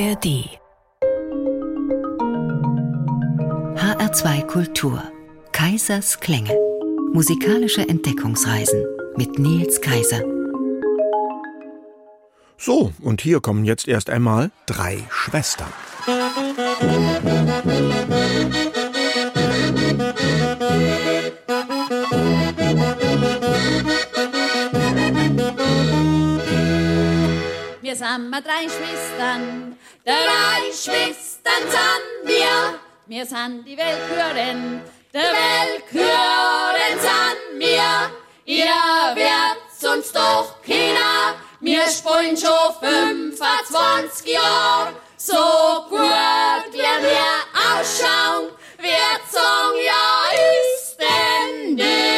ARD HR2 Kultur. Kaisers Klänge. Musikalische Entdeckungsreisen mit Nils Kaiser. So, und hier kommen jetzt erst einmal drei Schwestern. Wir sind mal drei Schwestern, drei Schwestern sind wir. Wir sind die Weltchörin, der Weltchörin sind wir. Ihr werdet uns doch keiner, wir spielen schon 25 Jahre. So gut wie wir ausschauen, wird sagen, ja, ist denn das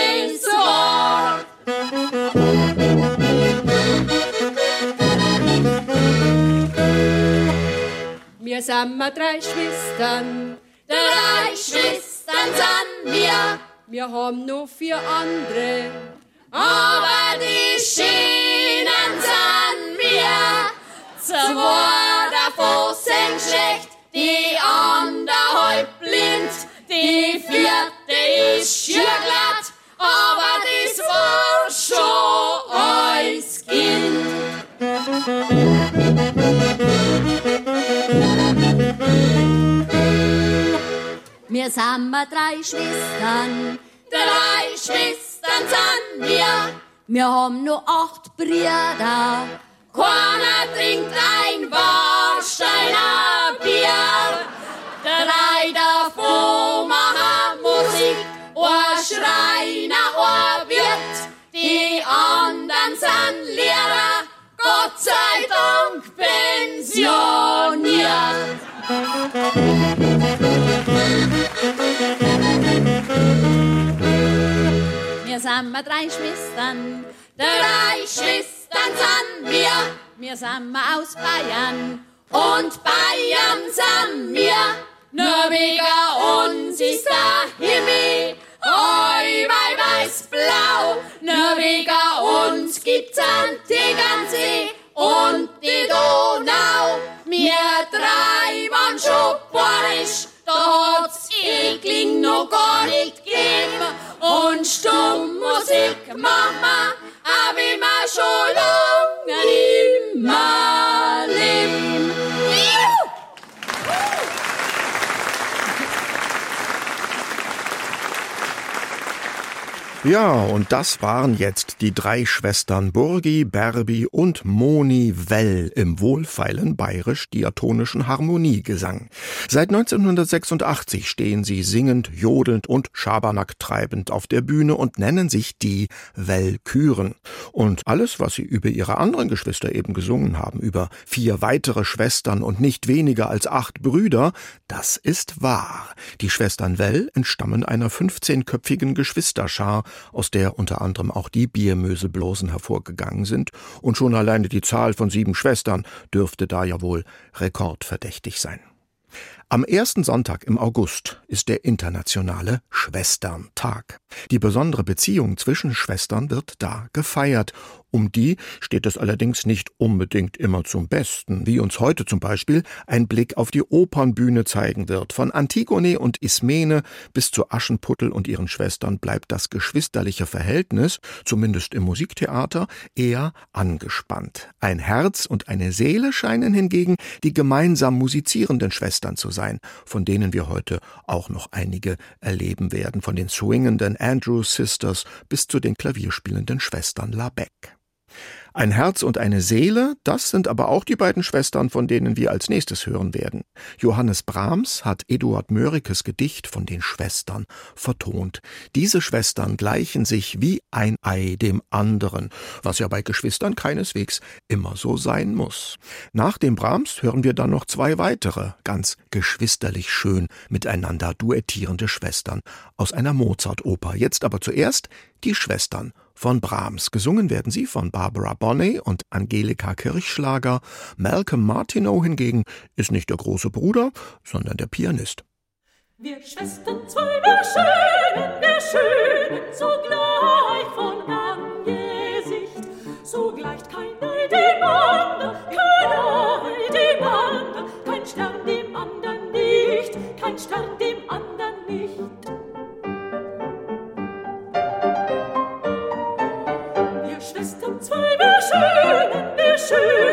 Wir sind mal drei Schwestern, drei Schwestern sind wir. Wir haben nur vier andere, aber die Schienen sind wir. Zwei davon sind schlecht, die andere halb blind, die vierte ist schier glatt, aber das war schon als Kind. Wir sind mal drei Schwestern, drei Schwestern sind wir. Wir haben nur acht Brüder, keiner trinkt ein Warsteiner Bier. Drei davon machen Musik, ein Schreiner, ein Wirt. Die anderen sind Lehrer, Gott sei Dank pensioniert. Wir sind mal drei Schwestern, drei Schwestern sind wir. Wir sind mal aus Bayern und Bayern sind wir. Nur wegen uns ist der Himmel Oi, wei, weiß, blau. Nur wegen uns gibt's an Tegernsee und die Donau. Wir drei waren hat's Ekling noch gar nicht gegeben. Und Stummmusik, Mama, hab ich mir schon lange nimmer Ja, und das waren jetzt die drei Schwestern Burgi, Berbi und Moni Well im wohlfeilen bayerisch-diatonischen Harmoniegesang. Seit 1986 stehen sie singend, jodelnd und Schabernack treibend auf der Bühne und nennen sich die Wellküren. Und alles, was sie über ihre anderen Geschwister eben gesungen haben, über vier weitere Schwestern und nicht weniger als acht Brüder, das ist wahr. Die Schwestern Well entstammen einer 15-köpfigen Geschwisterschar, aus der unter anderem auch die Biermöselblosen hervorgegangen sind, und schon alleine die Zahl von sieben Schwestern dürfte da ja wohl rekordverdächtig sein. Am ersten Sonntag im August ist der internationale Schwesterntag. Die besondere Beziehung zwischen Schwestern wird da gefeiert. Um die steht es allerdings nicht unbedingt immer zum Besten, wie uns heute zum Beispiel ein Blick auf die Opernbühne zeigen wird. Von Antigone und Ismene bis zu Aschenputtel und ihren Schwestern bleibt das geschwisterliche Verhältnis, zumindest im Musiktheater, eher angespannt. Ein Herz und eine Seele scheinen hingegen die gemeinsam musizierenden Schwestern zu sein, von denen wir heute auch noch einige erleben werden, von den swingenden Andrew Sisters bis zu den klavierspielenden Schwestern Labec. Ein Herz und eine Seele, das sind aber auch die beiden Schwestern, von denen wir als nächstes hören werden. Johannes Brahms hat Eduard Mörikes Gedicht von den Schwestern vertont. Diese Schwestern gleichen sich wie ein Ei dem anderen, was ja bei Geschwistern keineswegs immer so sein muss. Nach dem Brahms hören wir dann noch zwei weitere, ganz geschwisterlich schön miteinander duettierende Schwestern aus einer Mozart-Oper. Jetzt aber zuerst die Schwestern von Brahms. Gesungen werden sie von Barbara Bonney und Angelika Kirchschlager. Malcolm Martineau hingegen ist nicht der große Bruder, sondern der Pianist. Wir Schwestern zwei, wir schönen, wir schönen, sogleich von Angesicht. So gleicht kein Neid dem anderen, kein Neid dem anderen, kein Stern dem anderen nicht, kein Stern dem anderen nicht. Schwestern zwei, wir schönen, wir schönen,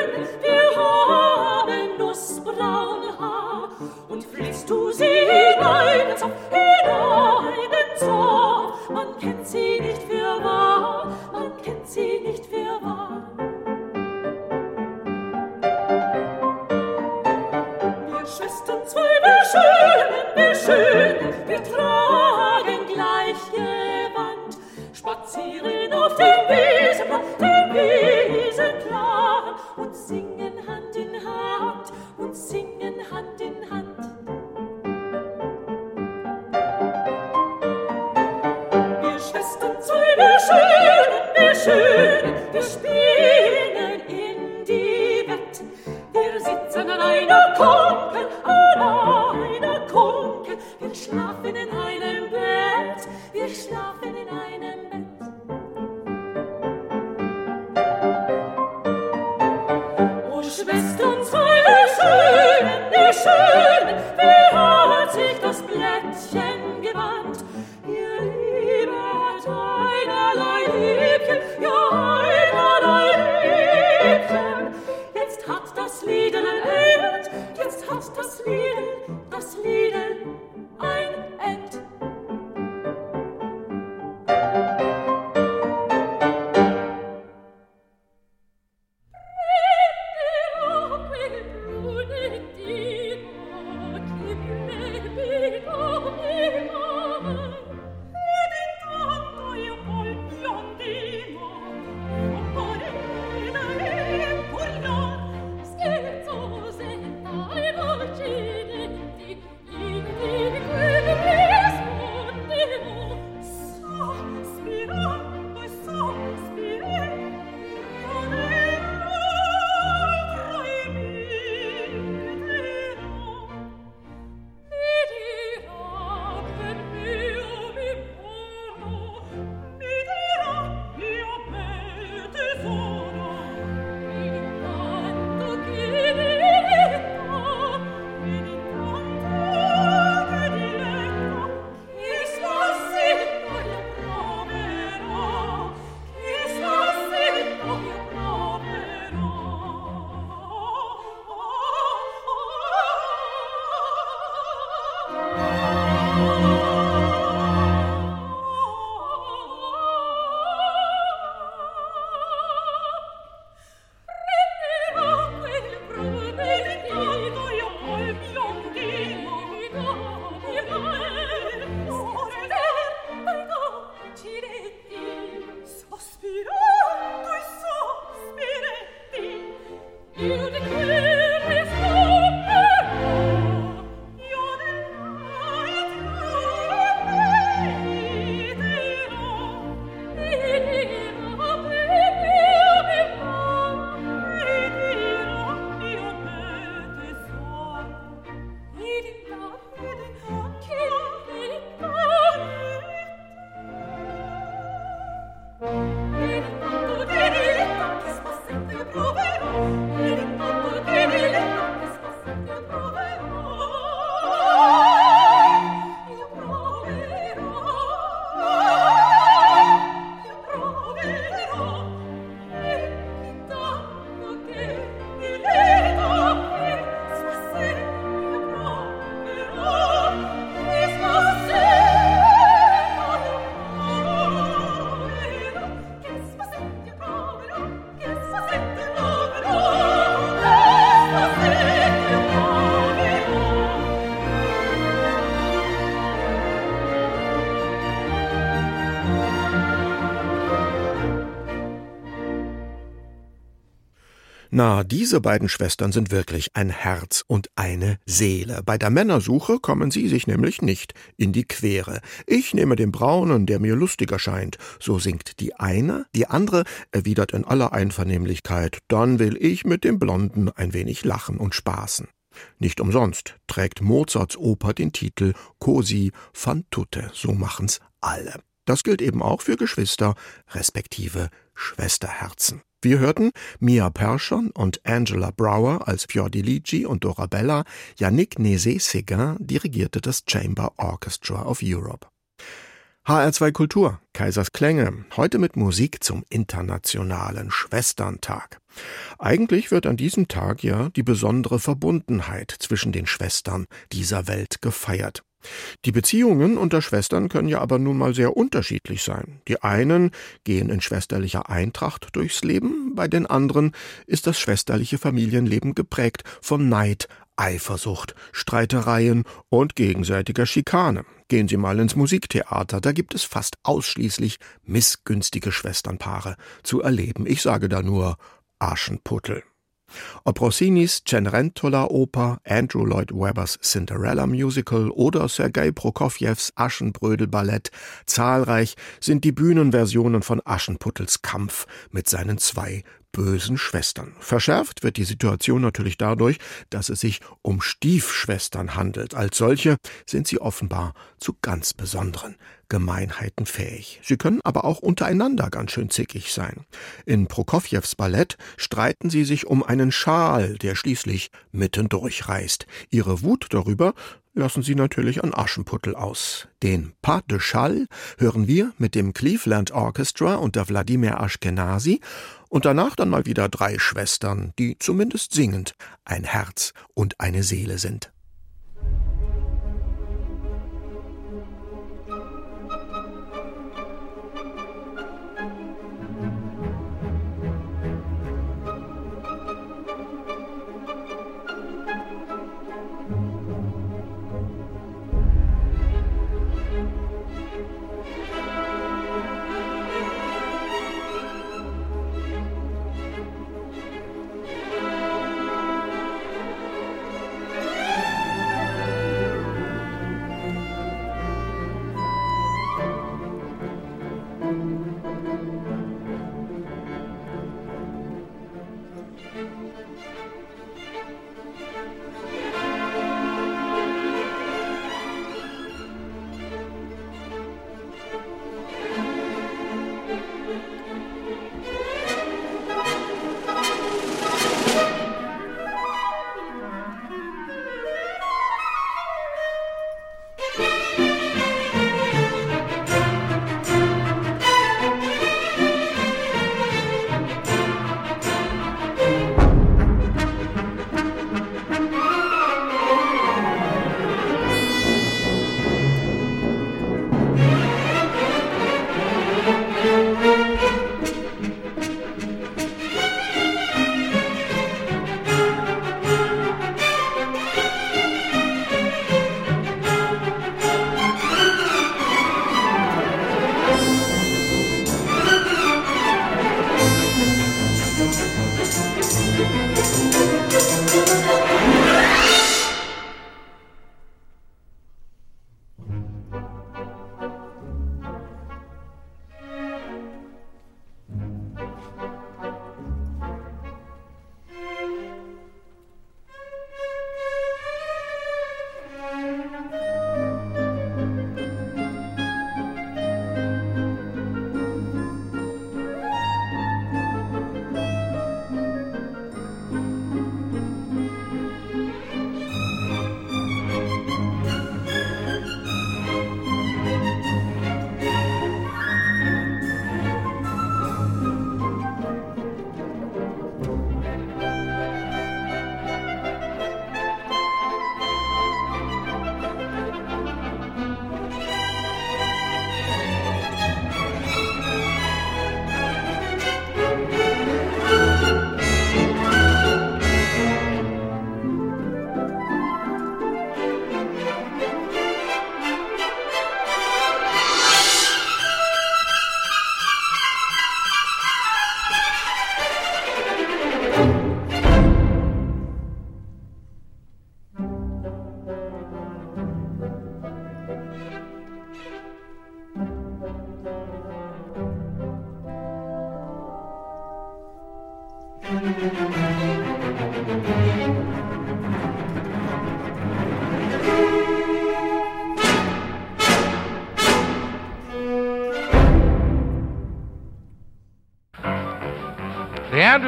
Na, diese beiden Schwestern sind wirklich ein Herz und eine Seele. Bei der Männersuche kommen sie sich nämlich nicht in die Quere. Ich nehme den Braunen, der mir lustiger scheint. So singt die eine, die andere erwidert in aller Einvernehmlichkeit, dann will ich mit dem Blonden ein wenig lachen und spaßen. Nicht umsonst trägt Mozarts Oper den Titel Cosi fan tutte, so machen's alle. Das gilt eben auch für Geschwister, respektive Schwesterherzen. Wir hörten Mia Perschon und Angela Brower als Fiordiligi und Dorabella, Yannick Nézet-Séguin dirigierte das Chamber Orchestra of Europe. HR2 Kultur, Kaisers Klänge, heute mit Musik zum Internationalen Schwesterntag. Eigentlich wird an diesem Tag ja die besondere Verbundenheit zwischen den Schwestern dieser Welt gefeiert. Die Beziehungen unter Schwestern können ja aber nun mal sehr unterschiedlich sein. Die einen gehen in schwesterlicher Eintracht durchs Leben, bei den anderen ist das schwesterliche Familienleben geprägt von Neid, Eifersucht, Streitereien und gegenseitiger Schikane. Gehen Sie mal ins Musiktheater, da gibt es fast ausschließlich missgünstige Schwesternpaare zu erleben. Ich sage da nur Aschenputtel. Ob Rossinis Cenerentola-Oper, Andrew Lloyd Webbers Cinderella-Musical oder Sergei Prokofjews Aschenbrödel-Ballett, zahlreich sind die Bühnenversionen von Aschenputtels Kampf mit seinen zwei bösen Schwestern. Verschärft wird die Situation natürlich dadurch, dass es sich um Stiefschwestern handelt. Als solche sind sie offenbar zu ganz besonderen Gemeinheiten fähig. Sie können aber auch untereinander ganz schön zickig sein. In Prokofjews Ballett streiten sie sich um einen Schal, der schließlich mitten durchreißt. Ihre Wut darüber lassen sie natürlich an Aschenputtel aus. Den Pas de Schall hören wir mit dem Cleveland Orchestra unter Wladimir Ashkenazi und danach dann mal wieder drei Schwestern, die zumindest singend ein Herz und eine Seele sind.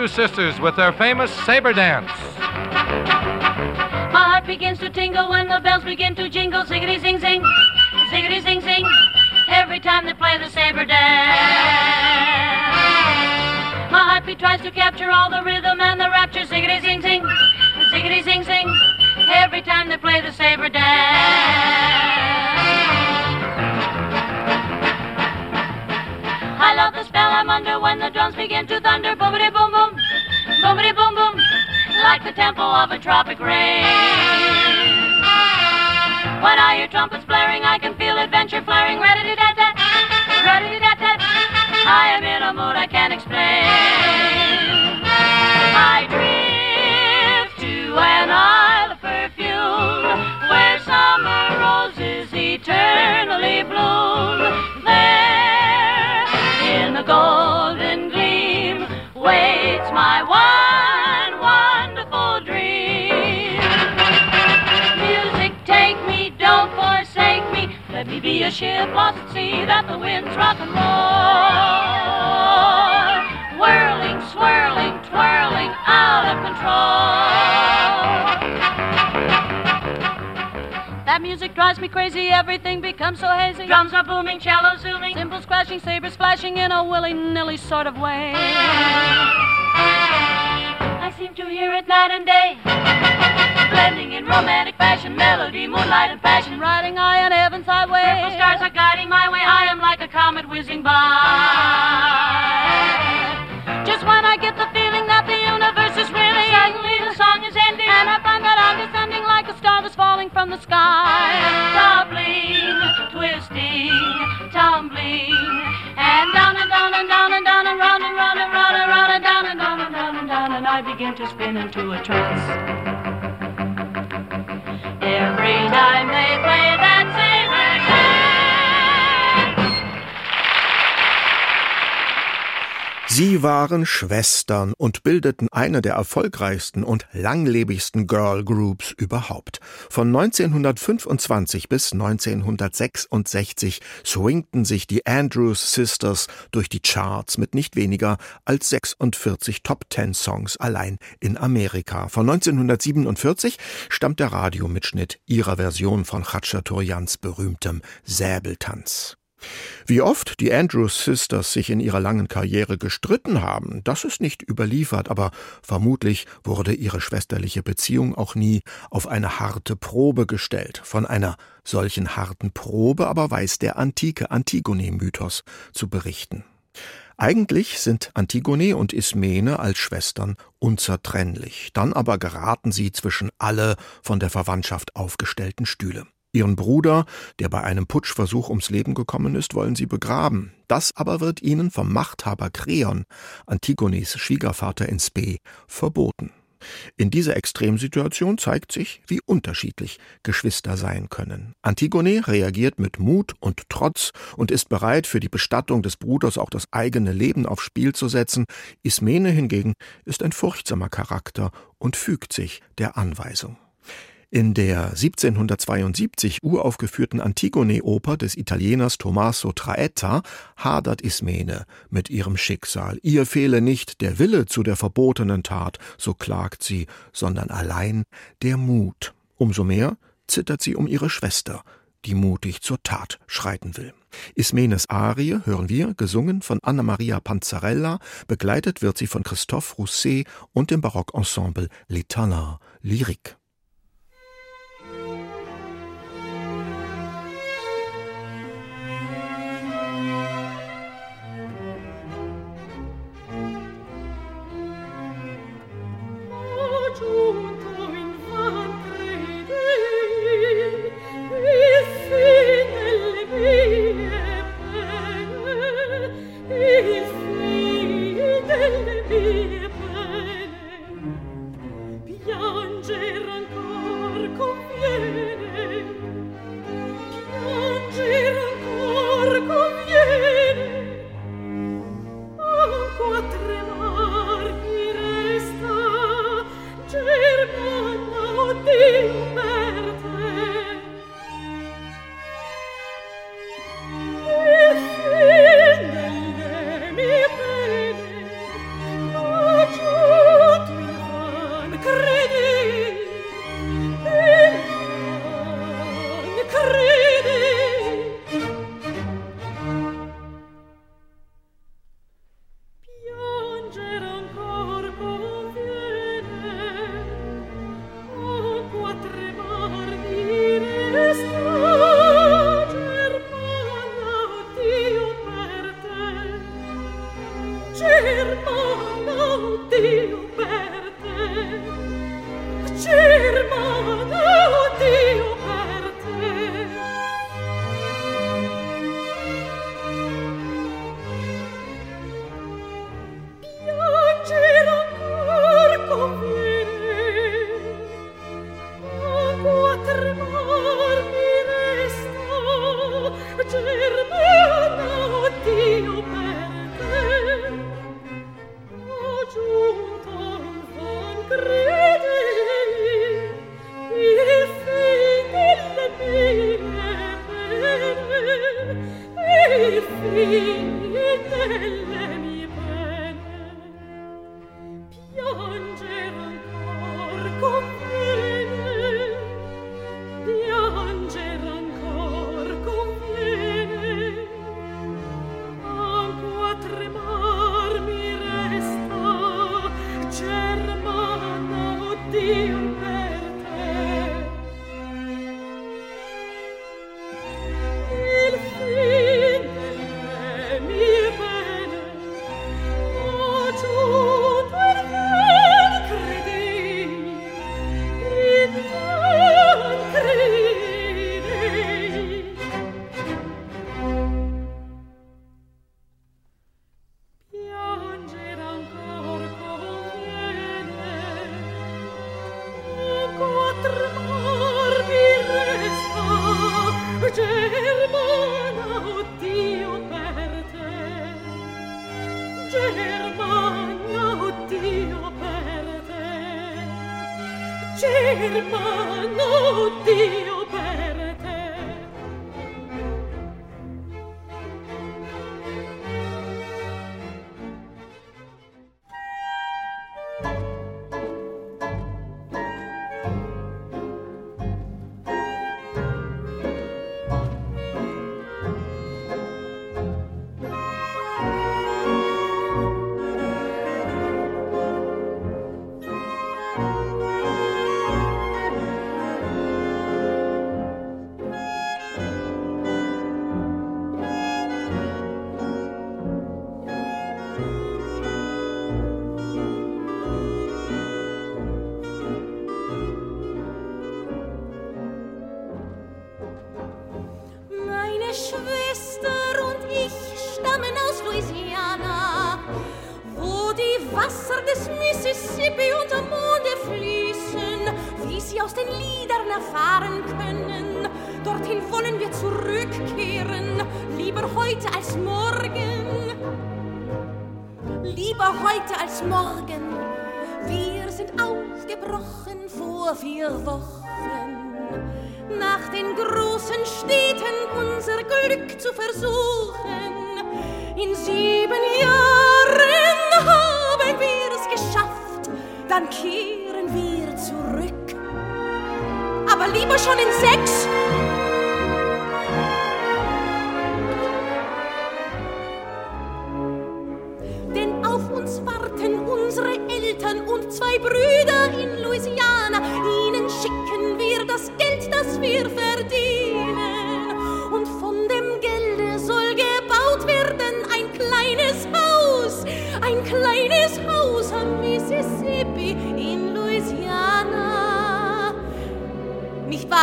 Sisters with their famous saber dance. My heart begins to tingle when the bells begin to jingle. Ziggity zing zing, ziggity zing zing. every time they play the saber dance. My heartbeat tries to capture all the rhythm and the rapture, ziggity zing zing, ziggity zing zing, every time they play the saber dance. I love the spell I'm under when the drums begin to thunder, boomity boom boom, boomity boom boom, like the tempo of a tropic rain. When I hear trumpets blaring, I can feel adventure flaring. Ready da da, ready da da. I am in a mood I can't explain. I drift to an isle of perfume where summer roses eternally bloom. A ship lost at sea that the winds rock and. Whirling, swirling, twirling, out of control. That music drives me crazy, everything becomes so hazy. Drums are booming, cello zooming, cymbals crashing, sabers flashing in a willy-nilly sort of way. I seem to hear it night and day, blending in romantic fashion, melody, moonlight, and passion. Riding high on heaven's highway, purple stars are guiding my way. I am like a comet whizzing by. Just when I get the feeling that the universe is really suddenly the song is ending, and I find that I'm descending like a star that's falling from the sky, doubling, twisting, tumbling, and down and down and down and down and round and round and round and round and down and down and down and down, and I begin to spin into a trance. Every time they play that saber Sie waren Schwestern und bildeten eine der erfolgreichsten und langlebigsten Girl Groups überhaupt. Von 1925 bis 1966 swingten sich die Andrews Sisters durch die Charts mit nicht weniger als 46 Top-10-Songs allein in Amerika. Von 1947 stammt der Radiomitschnitt ihrer Version von Khachaturians berühmtem Säbeltanz. Wie oft die Andrews Sisters sich in ihrer langen Karriere gestritten haben, das ist nicht überliefert, aber vermutlich wurde ihre schwesterliche Beziehung auch nie auf eine harte Probe gestellt. Von einer solchen harten Probe aber weiß der antike Antigone-Mythos zu berichten. Eigentlich sind Antigone und Ismene als Schwestern unzertrennlich, dann aber geraten sie zwischen alle von der Verwandtschaft aufgestellten Stühle. Ihren Bruder, der bei einem Putschversuch ums Leben gekommen ist, wollen sie begraben. Das aber wird ihnen vom Machthaber Kreon, Antigones Schwiegervater in Spe, verboten. In dieser Extremsituation zeigt sich, wie unterschiedlich Geschwister sein können. Antigone reagiert mit Mut und Trotz und ist bereit, für die Bestattung des Bruders auch das eigene Leben aufs Spiel zu setzen. Ismene hingegen ist ein furchtsamer Charakter und fügt sich der Anweisung. In der 1772 uraufgeführten Antigone-Oper des Italieners Tommaso Traetta hadert Ismene mit ihrem Schicksal. Ihr fehle nicht der Wille zu der verbotenen Tat, so klagt sie, sondern allein der Mut. Umso mehr zittert sie um ihre Schwester, die mutig zur Tat schreiten will. Ismenes Arie hören wir, gesungen von Anna Maria Panzarella, begleitet wird sie von Christophe Rousset und dem Barockensemble Les Talents Lyrique.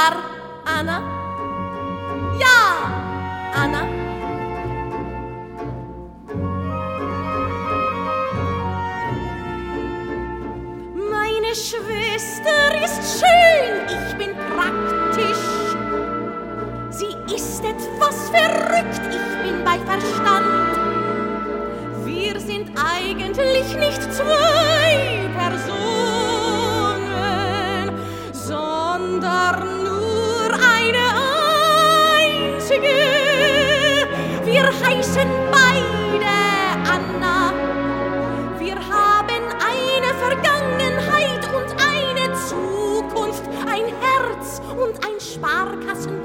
Ar Anna? Ja, Anna. Meine Schwester ist schön, ich bin praktisch. Sie ist etwas verrückt, ich bin bei Verstand. Wir sind eigentlich nicht zwölf. müssen beide, Anna. Wir haben eine Vergangenheit und eine Zukunft, ein Herz und ein Sparkassen.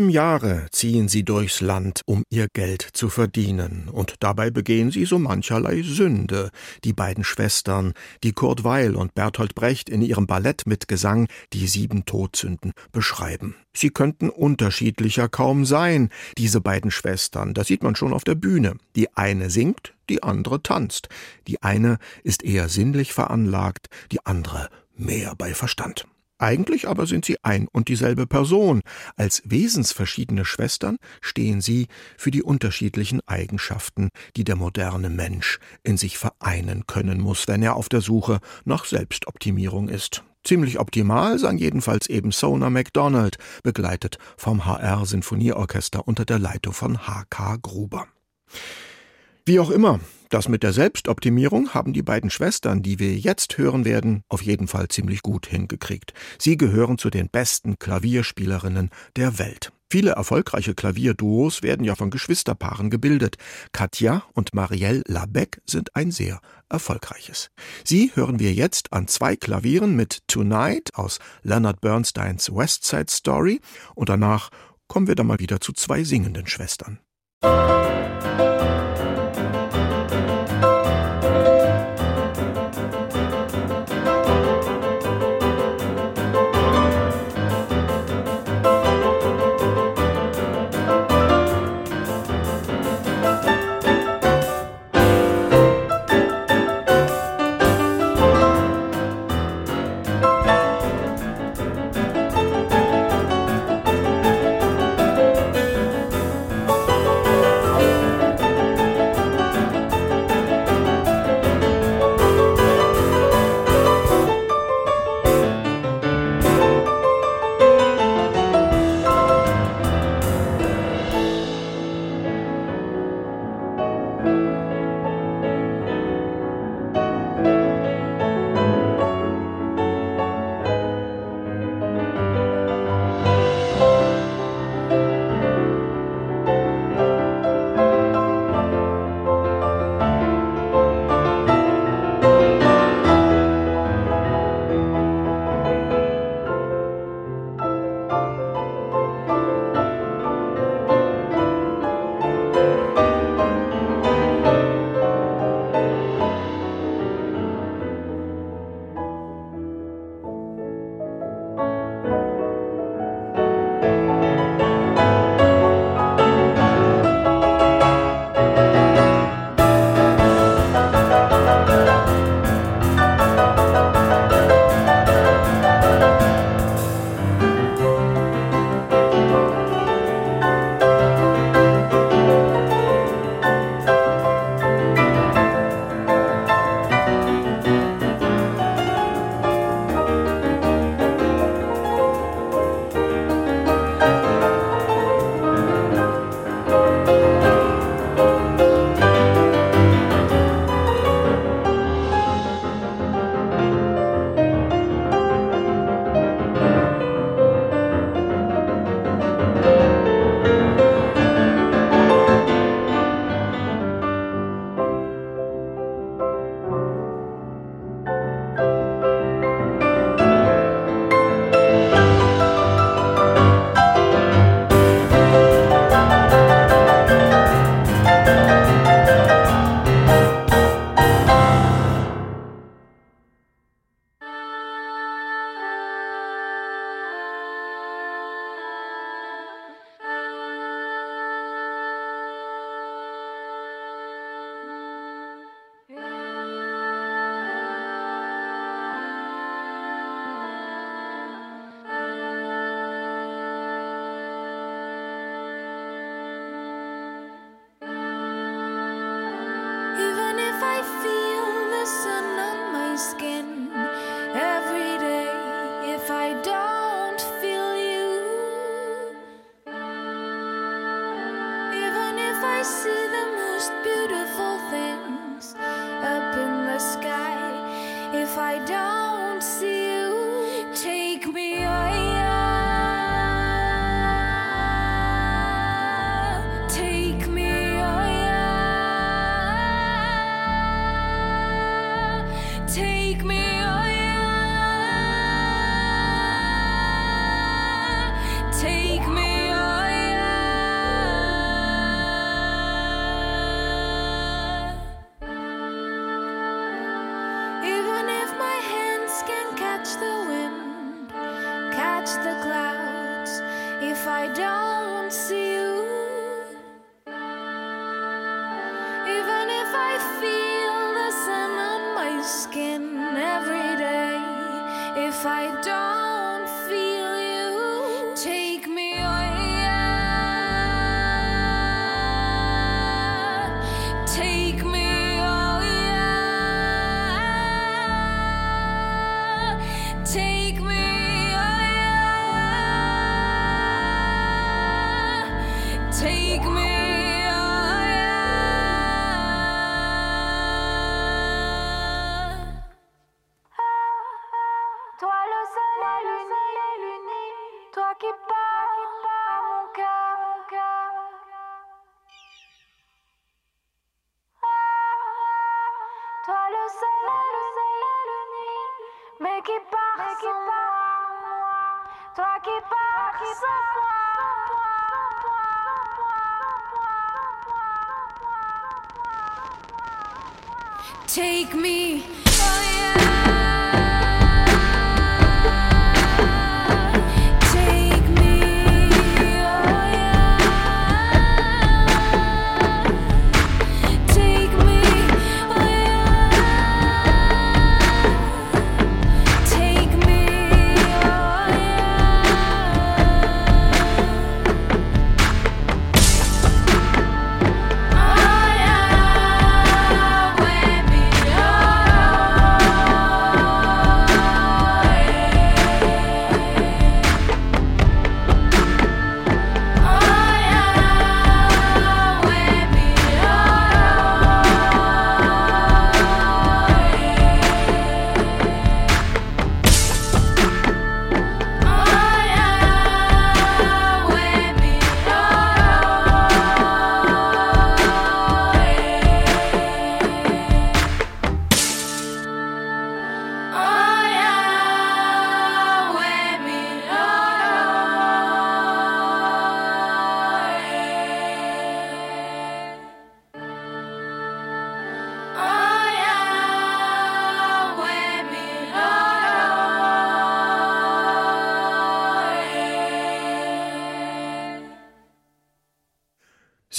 Sieben Jahre ziehen sie durchs Land, um ihr Geld zu verdienen, und dabei begehen sie so mancherlei Sünde, die beiden Schwestern, die Kurt Weil und Bertolt Brecht in ihrem Ballett mit Gesang die sieben Todsünden beschreiben. Sie könnten unterschiedlicher kaum sein, diese beiden Schwestern, das sieht man schon auf der Bühne. Die eine singt, die andere tanzt, die eine ist eher sinnlich veranlagt, die andere mehr bei Verstand. Eigentlich aber sind sie ein und dieselbe Person. Als wesensverschiedene Schwestern stehen sie für die unterschiedlichen Eigenschaften, die der moderne Mensch in sich vereinen können muss, wenn er auf der Suche nach Selbstoptimierung ist. Ziemlich optimal sang jedenfalls eben Sona MacDonald, begleitet vom HR Sinfonieorchester unter der Leitung von H.K. Gruber. Wie auch immer, das mit der Selbstoptimierung haben die beiden Schwestern, die wir jetzt hören werden, auf jeden Fall ziemlich gut hingekriegt. Sie gehören zu den besten Klavierspielerinnen der Welt. Viele erfolgreiche Klavierduos werden ja von Geschwisterpaaren gebildet. Katja und Marielle Labec sind ein sehr erfolgreiches. Sie hören wir jetzt an zwei Klavieren mit Tonight aus Leonard Bernsteins West Side Story und danach kommen wir dann mal wieder zu zwei singenden Schwestern. Musik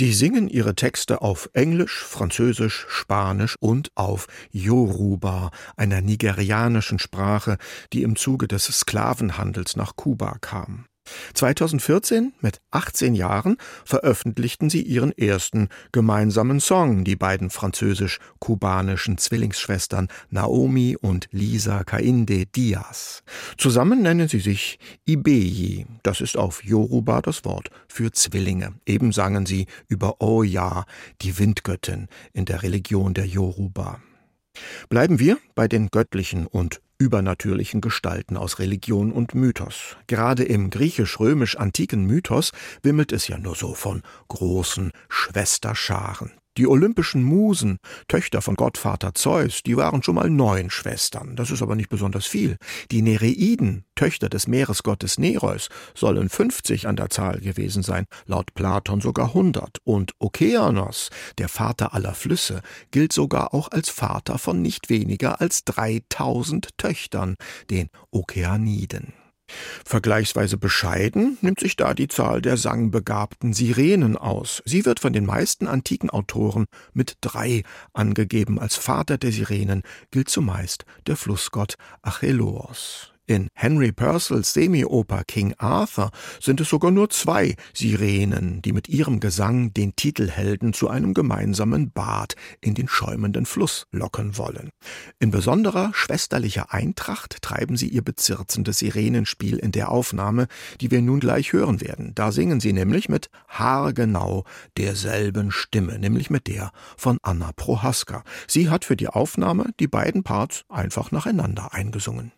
Sie singen ihre Texte auf Englisch, Französisch, Spanisch und auf Yoruba, einer nigerianischen Sprache, die im Zuge des Sklavenhandels nach Kuba kam. 2014, mit 18 Jahren, veröffentlichten sie ihren ersten gemeinsamen Song, die beiden französisch-kubanischen Zwillingsschwestern Naomi und Lisa Kainde Diaz. Zusammen nennen sie sich Ibeyi, das ist auf Yoruba das Wort für Zwillinge. Eben sangen sie über Oya, die Windgöttin in der Religion der Yoruba. Bleiben wir bei den göttlichen und übernatürlichen Gestalten aus Religion und Mythos. Gerade im griechisch-römisch-antiken Mythos wimmelt es ja nur so von großen Schwesterscharen. Die olympischen Musen, Töchter von Gottvater Zeus, die waren schon mal neun Schwestern. Das ist aber nicht besonders viel. Die Nereiden, Töchter des Meeresgottes Nereus, sollen 50 an der Zahl gewesen sein, laut Platon sogar 100. Und Okeanos, der Vater aller Flüsse, gilt sogar auch als Vater von nicht weniger als 3000 Töchtern, den Okeaniden. Vergleichsweise bescheiden nimmt sich da die Zahl der sangbegabten Sirenen aus. Sie wird von den meisten antiken Autoren mit drei angegeben. Als Vater der Sirenen gilt zumeist der Flussgott Acheloos. In Henry Purcells Semioper King Arthur sind es sogar nur zwei Sirenen, die mit ihrem Gesang den Titelhelden zu einem gemeinsamen Bad in den schäumenden Fluss locken wollen. In besonderer schwesterlicher Eintracht treiben sie ihr bezirzendes Sirenenspiel in der Aufnahme, die wir nun gleich hören werden. Da singen sie nämlich mit haargenau derselben Stimme, nämlich mit der von Anna Prohaska. Sie hat für die Aufnahme die beiden Parts einfach nacheinander eingesungen.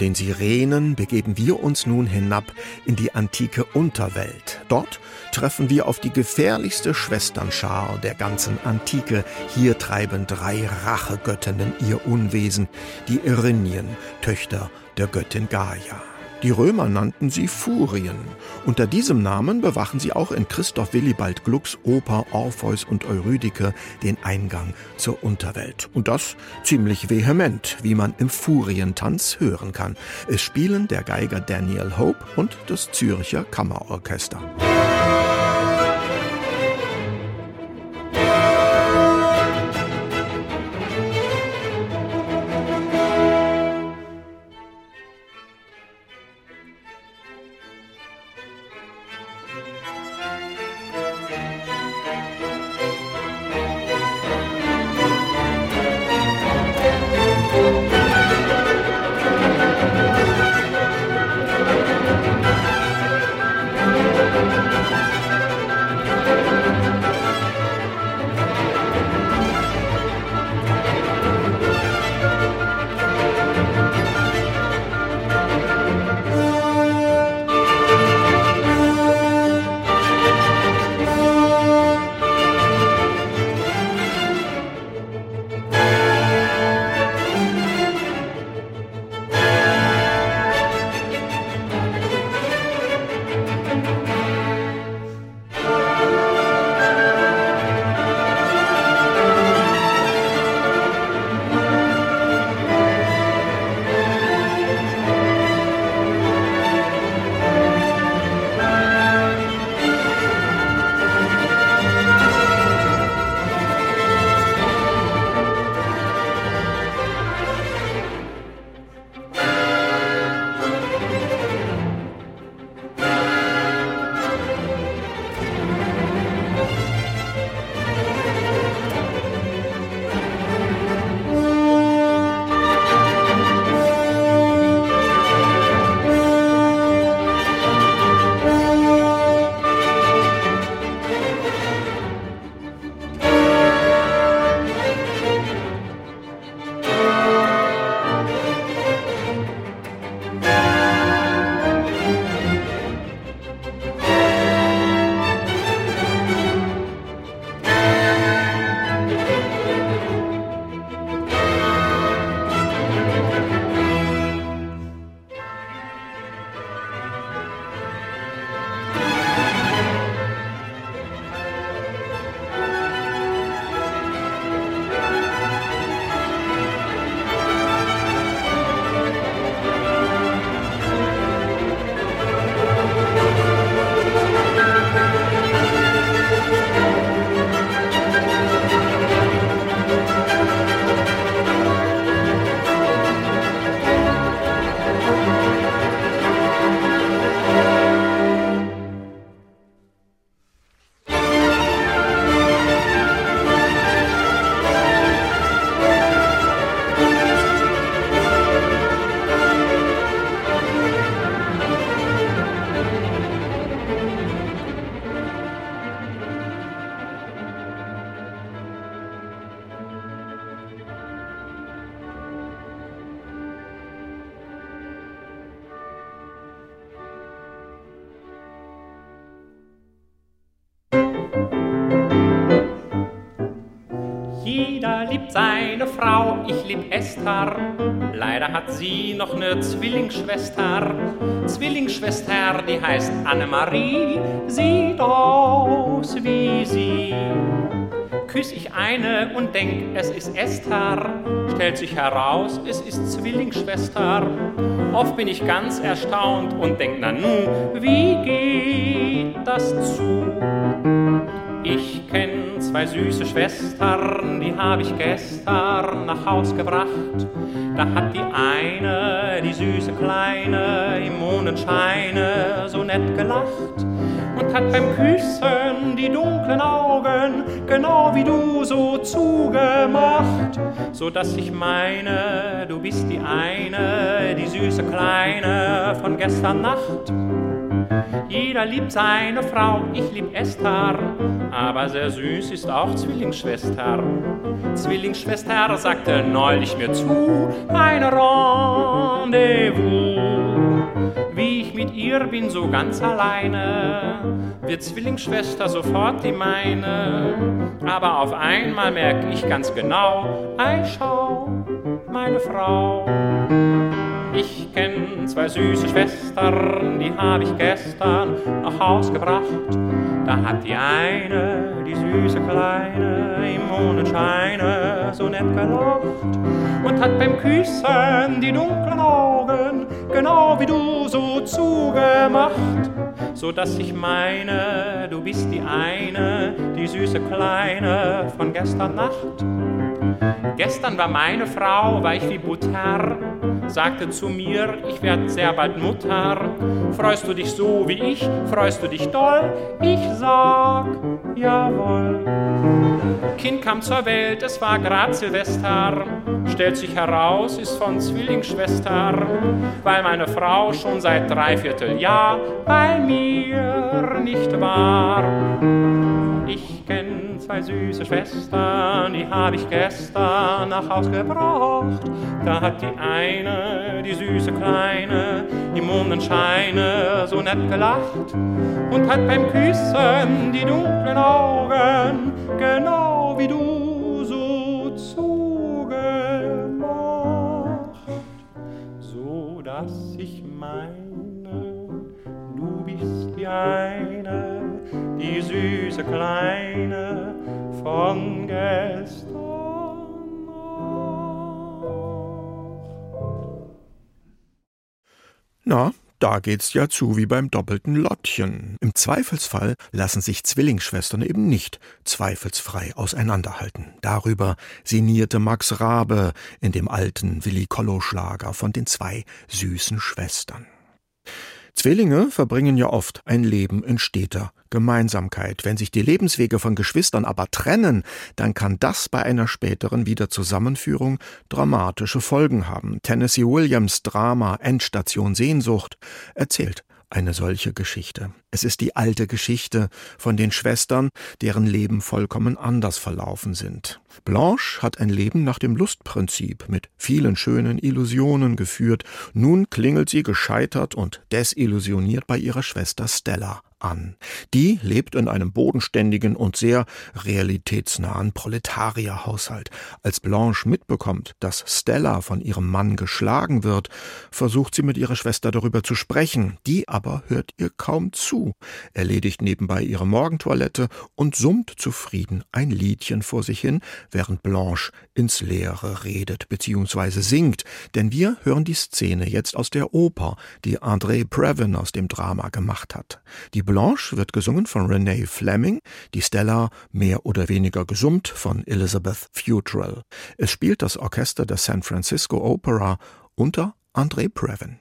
Den Sirenen begeben wir uns nun hinab in die antike Unterwelt. Dort treffen wir auf die gefährlichste Schwesternschar der ganzen Antike. Hier treiben drei Rachegöttinnen ihr Unwesen, die Erinien, Töchter der Göttin Gaia. Die Römer nannten sie Furien. Unter diesem Namen bewachen sie auch in Christoph Willibald Glucks Oper Orpheus und Eurydike den Eingang zur Unterwelt. Und das ziemlich vehement, wie man im Furientanz hören kann. Es spielen der Geiger Daniel Hope und das Zürcher Kammerorchester. Leider hat sie noch eine Zwillingsschwester. Zwillingsschwester, die heißt Annemarie, sieht aus wie sie. Küss ich eine und denk, es ist Esther, stellt sich heraus, es ist Zwillingsschwester. Oft bin ich ganz erstaunt und denk, na nu, wie geht das zu. Ich kenn zwei süße Schwestern, die hab ich gestern nach Haus gebracht. Da hat die eine, die süße Kleine, im Mondenscheine so nett gelacht und hat beim Küssen die dunklen Augen genau wie du so zugemacht, so dass ich meine, du bist die eine, die süße Kleine von gestern Nacht. Jeder liebt seine Frau, ich lieb Esther, aber sehr süß ist auch Zwillingsschwester. Zwillingsschwester sagte neulich mir zu, ein Rendezvous. Wie ich mit ihr bin so ganz alleine, wird Zwillingsschwester sofort die meine. Aber auf einmal merk ich ganz genau, ei schau, meine Frau. Ich kenn zwei süße Schwestern, die hab ich gestern nach Haus gebracht. Da hat die eine, die süße Kleine, im Mondenscheine so nett gelacht und hat beim Küssen die dunklen Augen genau wie du so zugemacht, so dass ich meine, du bist die eine, die süße Kleine von gestern Nacht. Gestern war meine Frau weich wie Butter, sagte zu mir, ich werd sehr bald Mutter. Freust du dich so wie ich, freust du dich doll? Ich sag, jawohl. Kind kam zur Welt, es war grad Silvester, stellt sich heraus, ist von Zwillingsschwester, weil meine Frau schon seit dreiviertel Jahr bei mir nicht war. Ich kenn zwei süße Schwestern, die hab ich gestern nach Haus gebracht. Da hat die eine, die süße Kleine, im Mondenscheine so nett gelacht und hat beim Küssen die dunklen Augen genau wie du so zugemacht, so dass ich meine, du bist die eine, süße Kleine von gestern. Na, da geht's ja zu wie beim doppelten Lottchen. Im Zweifelsfall lassen sich Zwillingsschwestern eben nicht zweifelsfrei auseinanderhalten. Darüber sinnierte Max Rabe in dem alten Willi Kollo Schlager von den zwei süßen Schwestern. Zwillinge verbringen ja oft ein Leben in steter Gemeinsamkeit. Wenn sich die Lebenswege von Geschwistern aber trennen, dann kann das bei einer späteren Wiederzusammenführung dramatische Folgen haben. Tennessee Williams Drama Endstation Sehnsucht erzählt eine solche Geschichte. Es ist die alte Geschichte von den Schwestern, deren Leben vollkommen anders verlaufen sind. Blanche hat ein Leben nach dem Lustprinzip mit vielen schönen Illusionen geführt. Nun klingelt sie gescheitert und desillusioniert bei ihrer Schwester Stella an. Die lebt in einem bodenständigen und sehr realitätsnahen Proletarierhaushalt. Als Blanche mitbekommt, dass Stella von ihrem Mann geschlagen wird, versucht sie mit ihrer Schwester darüber zu sprechen. Die aber hört ihr kaum zu, erledigt nebenbei ihre Morgentoilette und summt zufrieden ein Liedchen vor sich hin, während Blanche ins Leere redet bzw. singt. Denn wir hören die Szene jetzt aus der Oper, die André Previn aus dem Drama gemacht hat. Die Blanche wird gesungen von Renee Fleming, die Stella mehr oder weniger gesummt von Elizabeth Futrell. Es spielt das Orchester der San Francisco Opera unter André Previn.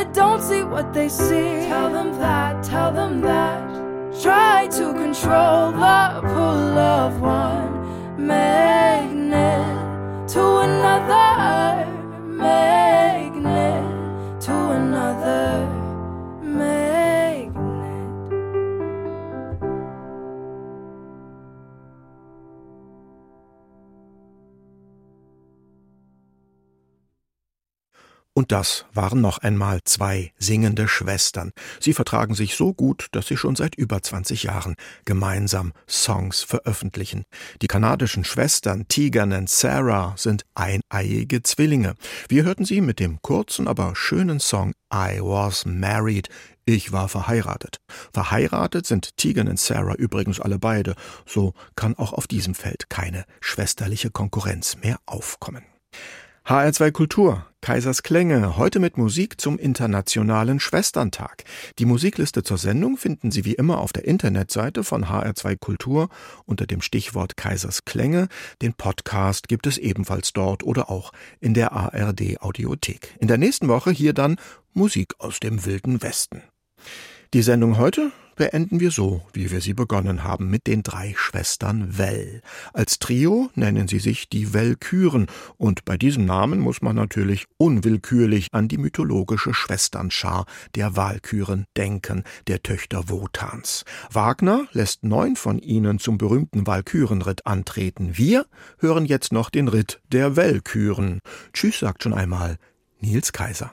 I don't see what they see. Tell them that, tell them that. Try to control the pull of one magnet to another magnet to another Und das waren noch einmal zwei singende Schwestern. Sie vertragen sich so gut, dass sie schon seit über 20 Jahren gemeinsam Songs veröffentlichen. Die kanadischen Schwestern Tegan und Sarah sind eineiige Zwillinge. Wir hörten sie mit dem kurzen, aber schönen Song I Was Married. Ich war verheiratet. Verheiratet sind Tegan und Sarah übrigens alle beide. So kann auch auf diesem Feld keine schwesterliche Konkurrenz mehr aufkommen. HR2 Kultur, Kaisers Klänge, heute mit Musik zum Internationalen Schwesterntag. Die Musikliste zur Sendung finden Sie wie immer auf der Internetseite von HR2 Kultur unter dem Stichwort Kaisers Klänge. Den Podcast gibt es ebenfalls dort oder auch in der ARD Audiothek. In der nächsten Woche hier dann Musik aus dem Wilden Westen. Die Sendung heute beenden wir so, wie wir sie begonnen haben, mit den drei Schwestern Well. Als Trio nennen sie sich die Wellküren und bei diesem Namen muss man natürlich unwillkürlich an die mythologische Schwesternschar der Walküren denken, der Töchter Wotans. Wagner lässt neun von ihnen zum berühmten Walkürenritt antreten. Wir hören jetzt noch den Ritt der Wellküren. Tschüss sagt schon einmal Nils Kaiser.